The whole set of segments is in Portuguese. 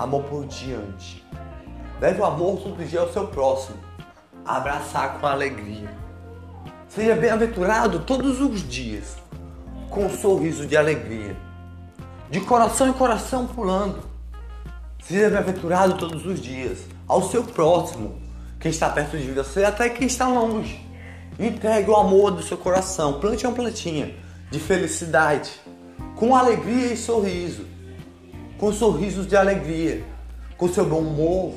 amor por diante. Leve o amor todo dia ao seu próximo. Abraçar com alegria. Seja bem-aventurado todos os dias, com um sorriso de alegria. De coração em coração pulando. Seja bem-aventurado todos os dias, ao seu próximo, quem está perto de você, até quem está longe. Entregue o amor do seu coração, plante uma plantinha de felicidade, com alegria e sorriso, com sorrisos de alegria, com seu bom humor.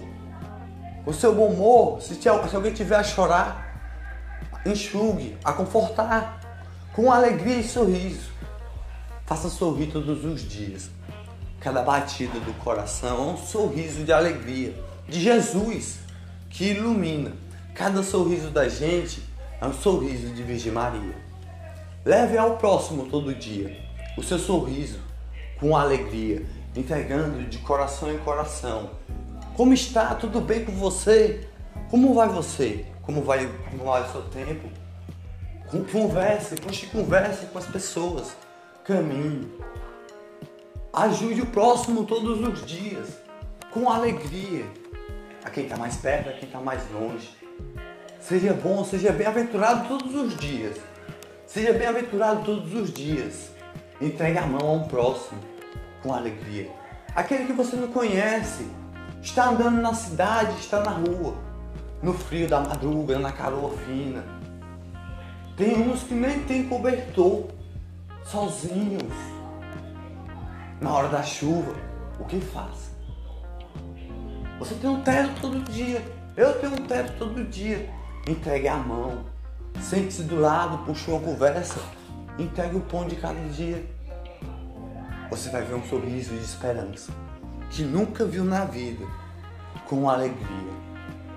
Com seu bom humor, se, se alguém tiver a chorar, enxugue, a confortar, com alegria e sorriso. Faça sorrir todos os dias. Cada batida do coração é um sorriso de alegria de Jesus que ilumina. Cada sorriso da gente é um sorriso de Virgem Maria. Leve ao próximo todo dia o seu sorriso com alegria, entregando de coração em coração. Como está? Tudo bem com você? Como vai você? Como vai, como vai o seu tempo? Converse, puxe converse com as pessoas. Caminhe. Ajude o próximo todos os dias, com alegria. A quem está mais perto, a quem está mais longe. Seja bom, seja bem-aventurado todos os dias. Seja bem-aventurado todos os dias. Entregue a mão a um próximo com alegria. Aquele que você não conhece, está andando na cidade, está na rua, no frio da madruga, na calor fina. Tem uns que nem tem cobertor, sozinhos. Na hora da chuva, o que faz? Você tem um teto todo dia, eu tenho um teto todo dia. Entregue a mão, sente-se do lado, puxe uma conversa, entregue o pão de cada dia. Você vai ver um sorriso de esperança que nunca viu na vida, com alegria.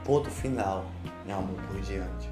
Ponto final, meu amor por diante.